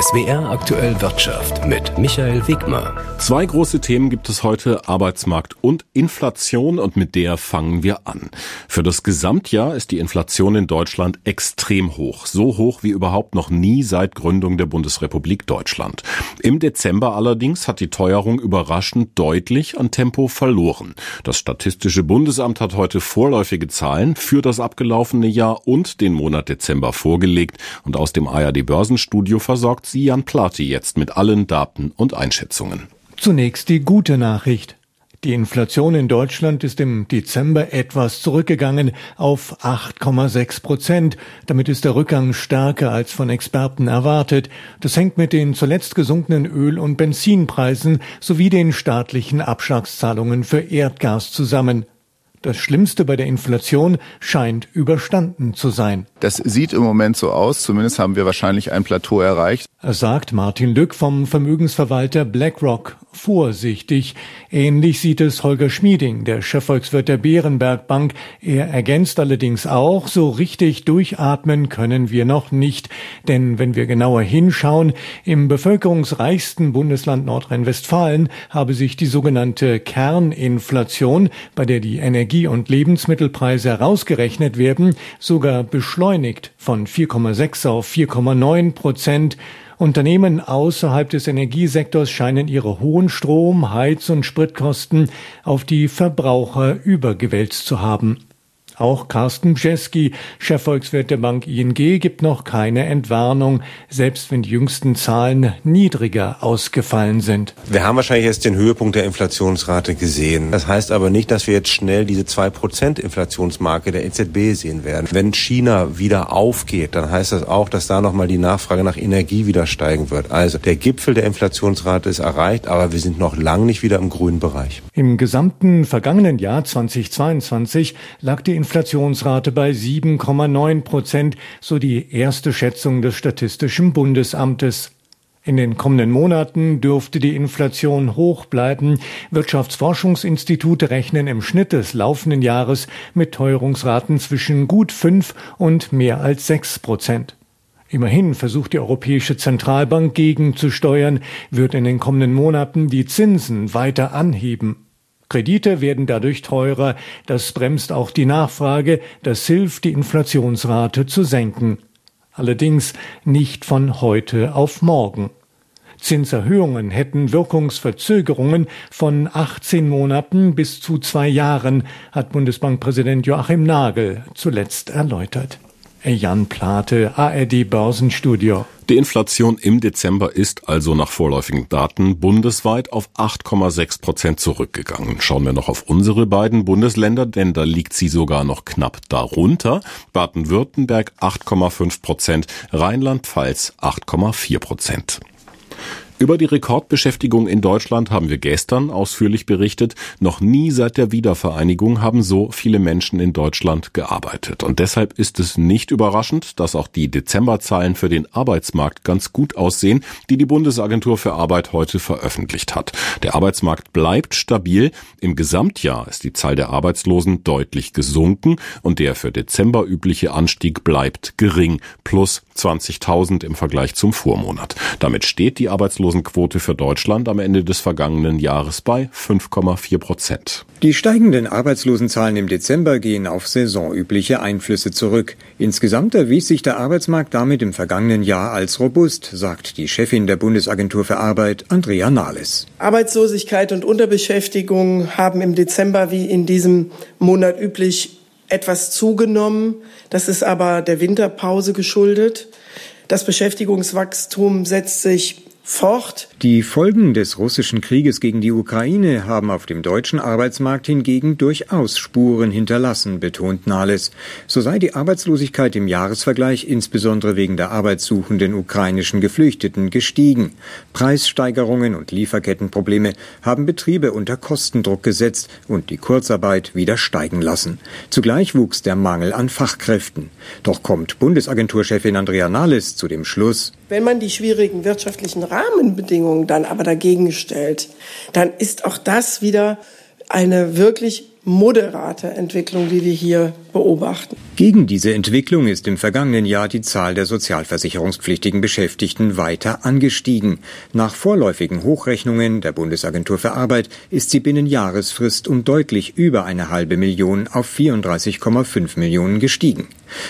SWR aktuell Wirtschaft mit Michael Wegmer. Zwei große Themen gibt es heute, Arbeitsmarkt und Inflation und mit der fangen wir an. Für das Gesamtjahr ist die Inflation in Deutschland extrem hoch, so hoch wie überhaupt noch nie seit Gründung der Bundesrepublik Deutschland. Im Dezember allerdings hat die Teuerung überraschend deutlich an Tempo verloren. Das Statistische Bundesamt hat heute vorläufige Zahlen für das abgelaufene Jahr und den Monat Dezember vorgelegt und aus dem ARD Börsenstudio versorgt versorgt sie Jan Plati jetzt mit allen Daten und Einschätzungen. Zunächst die gute Nachricht. Die Inflation in Deutschland ist im Dezember etwas zurückgegangen auf 8,6 Prozent. Damit ist der Rückgang stärker als von Experten erwartet. Das hängt mit den zuletzt gesunkenen Öl- und Benzinpreisen sowie den staatlichen Abschlagszahlungen für Erdgas zusammen. Das Schlimmste bei der Inflation scheint überstanden zu sein. Das sieht im Moment so aus. Zumindest haben wir wahrscheinlich ein Plateau erreicht. Sagt Martin Lück vom Vermögensverwalter BlackRock vorsichtig. Ähnlich sieht es Holger Schmieding, der Chefvolkswirt der Bärenberg Bank. Er ergänzt allerdings auch, so richtig durchatmen können wir noch nicht. Denn wenn wir genauer hinschauen, im bevölkerungsreichsten Bundesland Nordrhein-Westfalen habe sich die sogenannte Kerninflation, bei der die Energie- und Lebensmittelpreise herausgerechnet werden, sogar beschleunigt von 4,6 auf 4,9 Prozent. Unternehmen außerhalb des Energiesektors scheinen ihre hohen Strom-, Heiz- und Spritkosten auf die Verbraucher übergewälzt zu haben. Auch Carsten Bjeski, Chefvolkswirt der Bank ING, gibt noch keine Entwarnung, selbst wenn die jüngsten Zahlen niedriger ausgefallen sind. Wir haben wahrscheinlich jetzt den Höhepunkt der Inflationsrate gesehen. Das heißt aber nicht, dass wir jetzt schnell diese 2% Inflationsmarke der EZB sehen werden. Wenn China wieder aufgeht, dann heißt das auch, dass da nochmal die Nachfrage nach Energie wieder steigen wird. Also der Gipfel der Inflationsrate ist erreicht, aber wir sind noch lang nicht wieder im grünen Bereich. Im gesamten vergangenen Jahr 2022 lag die Inflation Inflationsrate bei 7,9 Prozent, so die erste Schätzung des Statistischen Bundesamtes. In den kommenden Monaten dürfte die Inflation hoch bleiben. Wirtschaftsforschungsinstitute rechnen im Schnitt des laufenden Jahres mit Teuerungsraten zwischen gut fünf und mehr als sechs Prozent. Immerhin versucht die Europäische Zentralbank gegenzusteuern, wird in den kommenden Monaten die Zinsen weiter anheben. Kredite werden dadurch teurer, das bremst auch die Nachfrage, das hilft, die Inflationsrate zu senken. Allerdings nicht von heute auf morgen. Zinserhöhungen hätten Wirkungsverzögerungen von 18 Monaten bis zu zwei Jahren, hat Bundesbankpräsident Joachim Nagel zuletzt erläutert. Jan Plate, ARD Börsenstudio. Die Inflation im Dezember ist also nach vorläufigen Daten bundesweit auf 8,6 Prozent zurückgegangen. Schauen wir noch auf unsere beiden Bundesländer, denn da liegt sie sogar noch knapp darunter. Baden-Württemberg 8,5 Prozent, Rheinland-Pfalz 8,4 Prozent. Über die Rekordbeschäftigung in Deutschland haben wir gestern ausführlich berichtet. Noch nie seit der Wiedervereinigung haben so viele Menschen in Deutschland gearbeitet. Und deshalb ist es nicht überraschend, dass auch die Dezemberzahlen für den Arbeitsmarkt ganz gut aussehen, die die Bundesagentur für Arbeit heute veröffentlicht hat. Der Arbeitsmarkt bleibt stabil. Im Gesamtjahr ist die Zahl der Arbeitslosen deutlich gesunken und der für Dezember übliche Anstieg bleibt gering, plus 20.000 im Vergleich zum Vormonat. Damit steht die Arbeitslosen Arbeitslosenquote für Deutschland am Ende des vergangenen Jahres bei 5,4 Prozent. Die steigenden Arbeitslosenzahlen im Dezember gehen auf saisonübliche Einflüsse zurück. Insgesamt erwies sich der Arbeitsmarkt damit im vergangenen Jahr als robust, sagt die Chefin der Bundesagentur für Arbeit, Andrea Nahles. Arbeitslosigkeit und Unterbeschäftigung haben im Dezember wie in diesem Monat üblich etwas zugenommen. Das ist aber der Winterpause geschuldet. Das Beschäftigungswachstum setzt sich fort. Die Folgen des russischen Krieges gegen die Ukraine haben auf dem deutschen Arbeitsmarkt hingegen durchaus Spuren hinterlassen, betont Nahles. So sei die Arbeitslosigkeit im Jahresvergleich insbesondere wegen der arbeitssuchenden ukrainischen Geflüchteten gestiegen. Preissteigerungen und Lieferkettenprobleme haben Betriebe unter Kostendruck gesetzt und die Kurzarbeit wieder steigen lassen. Zugleich wuchs der Mangel an Fachkräften. Doch kommt Bundesagenturchefin Andrea Nahles zu dem Schluss, wenn man die schwierigen wirtschaftlichen Rahmenbedingungen dann aber dagegen stellt, dann ist auch das wieder eine wirklich moderate Entwicklung, die wir hier beobachten. Gegen diese Entwicklung ist im vergangenen Jahr die Zahl der sozialversicherungspflichtigen Beschäftigten weiter angestiegen. Nach vorläufigen Hochrechnungen der Bundesagentur für Arbeit ist sie binnen Jahresfrist um deutlich über eine halbe Million auf 34,5 Millionen gestiegen.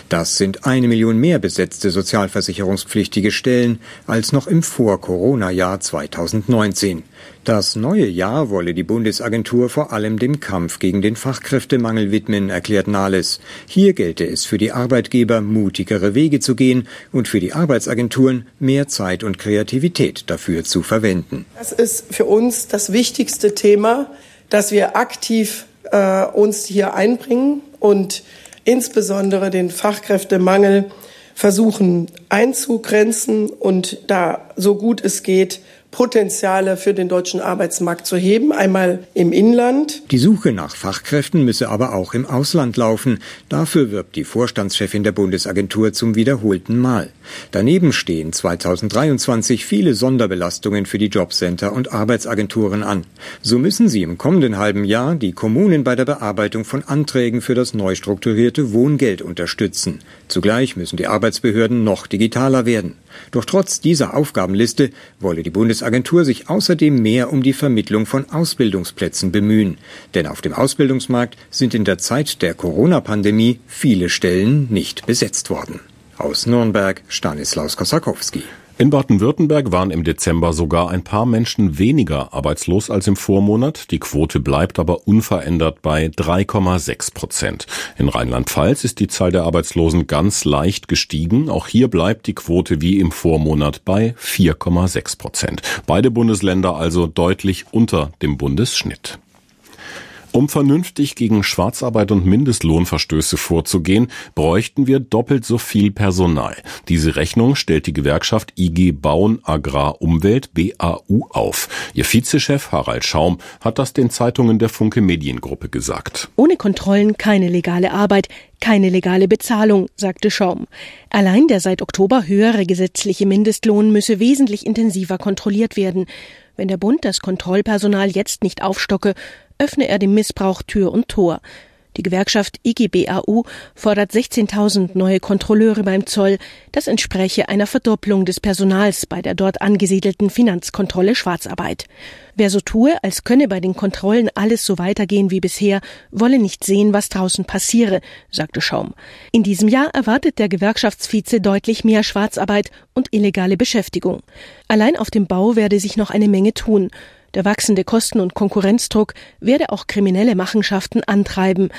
Das sind eine Million mehr besetzte sozialversicherungspflichtige Stellen als noch im Vor-Corona-Jahr 2019. Das neue Jahr wolle die Bundesagentur vor allem dem Kampf gegen den Fachkräftemangel widmen, erklärt Nahles. Hier gelte es für die Arbeitgeber, mutigere Wege zu gehen und für die Arbeitsagenturen mehr Zeit und Kreativität dafür zu verwenden. Das ist für uns das wichtigste Thema, dass wir aktiv äh, uns hier einbringen und insbesondere den Fachkräftemangel versuchen einzugrenzen und da so gut es geht Potenziale für den deutschen Arbeitsmarkt zu heben, einmal im Inland. Die Suche nach Fachkräften müsse aber auch im Ausland laufen. Dafür wirbt die Vorstandschefin der Bundesagentur zum wiederholten Mal. Daneben stehen 2023 viele Sonderbelastungen für die Jobcenter und Arbeitsagenturen an. So müssen sie im kommenden halben Jahr die Kommunen bei der Bearbeitung von Anträgen für das neu strukturierte Wohngeld unterstützen. Zugleich müssen die Arbeitsbehörden noch digitaler werden. Doch trotz dieser Aufgabenliste wolle die Bundesagentur sich außerdem mehr um die Vermittlung von Ausbildungsplätzen bemühen. Denn auf dem Ausbildungsmarkt sind in der Zeit der Corona-Pandemie viele Stellen nicht besetzt worden. Aus Nürnberg Stanislaus Kosakowski. In Baden-Württemberg waren im Dezember sogar ein paar Menschen weniger arbeitslos als im Vormonat. Die Quote bleibt aber unverändert bei 3,6 Prozent. In Rheinland-Pfalz ist die Zahl der Arbeitslosen ganz leicht gestiegen. Auch hier bleibt die Quote wie im Vormonat bei 4,6 Prozent. Beide Bundesländer also deutlich unter dem Bundesschnitt. Um vernünftig gegen Schwarzarbeit und Mindestlohnverstöße vorzugehen, bräuchten wir doppelt so viel Personal. Diese Rechnung stellt die Gewerkschaft IG Bauen Agrar Umwelt BAU auf. Ihr Vizechef Harald Schaum hat das den Zeitungen der Funke Mediengruppe gesagt. Ohne Kontrollen keine legale Arbeit, keine legale Bezahlung, sagte Schaum. Allein der seit Oktober höhere gesetzliche Mindestlohn müsse wesentlich intensiver kontrolliert werden. Wenn der Bund das Kontrollpersonal jetzt nicht aufstocke, öffne er dem Missbrauch Tür und Tor. Die Gewerkschaft IGBAU fordert 16.000 neue Kontrolleure beim Zoll. Das entspreche einer Verdopplung des Personals bei der dort angesiedelten Finanzkontrolle Schwarzarbeit. Wer so tue, als könne bei den Kontrollen alles so weitergehen wie bisher, wolle nicht sehen, was draußen passiere, sagte Schaum. In diesem Jahr erwartet der Gewerkschaftsvize deutlich mehr Schwarzarbeit und illegale Beschäftigung. Allein auf dem Bau werde sich noch eine Menge tun. Der wachsende Kosten- und Konkurrenzdruck werde auch kriminelle Machenschaften antreiben.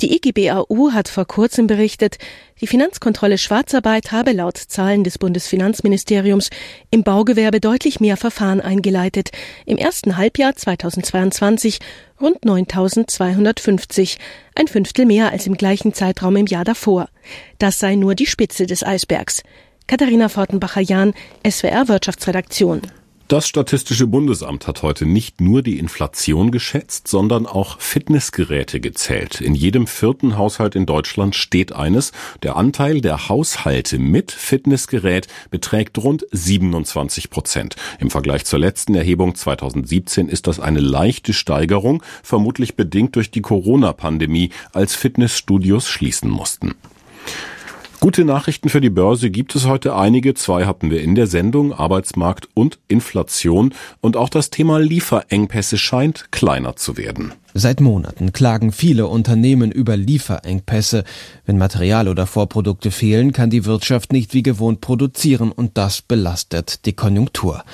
Die IGBAU hat vor kurzem berichtet, die Finanzkontrolle Schwarzarbeit habe laut Zahlen des Bundesfinanzministeriums im Baugewerbe deutlich mehr Verfahren eingeleitet. Im ersten Halbjahr 2022 rund 9250, ein Fünftel mehr als im gleichen Zeitraum im Jahr davor. Das sei nur die Spitze des Eisbergs. Katharina Fortenbacher-Jahn, SWR Wirtschaftsredaktion. Das Statistische Bundesamt hat heute nicht nur die Inflation geschätzt, sondern auch Fitnessgeräte gezählt. In jedem vierten Haushalt in Deutschland steht eines. Der Anteil der Haushalte mit Fitnessgerät beträgt rund 27 Prozent. Im Vergleich zur letzten Erhebung 2017 ist das eine leichte Steigerung, vermutlich bedingt durch die Corona-Pandemie, als Fitnessstudios schließen mussten. Gute Nachrichten für die Börse gibt es heute einige. Zwei hatten wir in der Sendung, Arbeitsmarkt und Inflation. Und auch das Thema Lieferengpässe scheint kleiner zu werden. Seit Monaten klagen viele Unternehmen über Lieferengpässe. Wenn Material oder Vorprodukte fehlen, kann die Wirtschaft nicht wie gewohnt produzieren und das belastet die Konjunktur.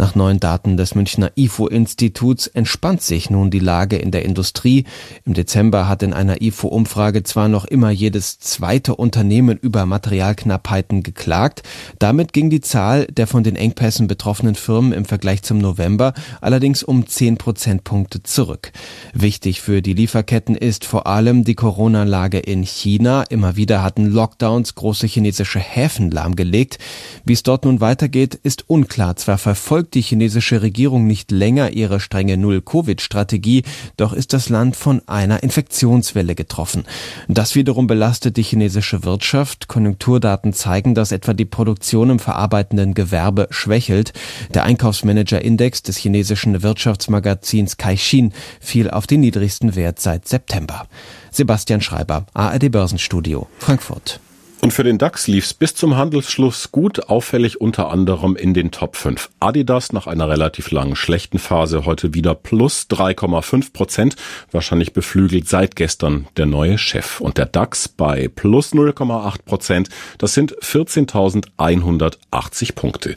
Nach neuen Daten des Münchner IFO-Instituts entspannt sich nun die Lage in der Industrie. Im Dezember hat in einer IFO-Umfrage zwar noch immer jedes zweite Unternehmen über Materialknappheiten geklagt, damit ging die Zahl der von den Engpässen betroffenen Firmen im Vergleich zum November allerdings um zehn Prozentpunkte zurück. Wichtig für die Lieferketten ist vor allem die Corona-Lage in China. Immer wieder hatten Lockdowns große chinesische Häfen lahmgelegt. Wie es dort nun weitergeht, ist unklar. Zwar verfolgt die chinesische Regierung nicht länger ihre strenge Null-Covid-Strategie, doch ist das Land von einer Infektionswelle getroffen. Das wiederum belastet die chinesische Wirtschaft. Konjunkturdaten zeigen, dass etwa die Produktion im verarbeitenden Gewerbe schwächelt. Der Einkaufsmanager-Index des chinesischen Wirtschaftsmagazins Caixin fiel auf den niedrigsten Wert seit September. Sebastian Schreiber, ARD Börsenstudio, Frankfurt. Und für den DAX lief's bis zum Handelsschluss gut, auffällig unter anderem in den Top 5. Adidas nach einer relativ langen schlechten Phase heute wieder plus 3,5 Prozent, wahrscheinlich beflügelt seit gestern der neue Chef. Und der DAX bei plus 0,8 Prozent, das sind 14.180 Punkte.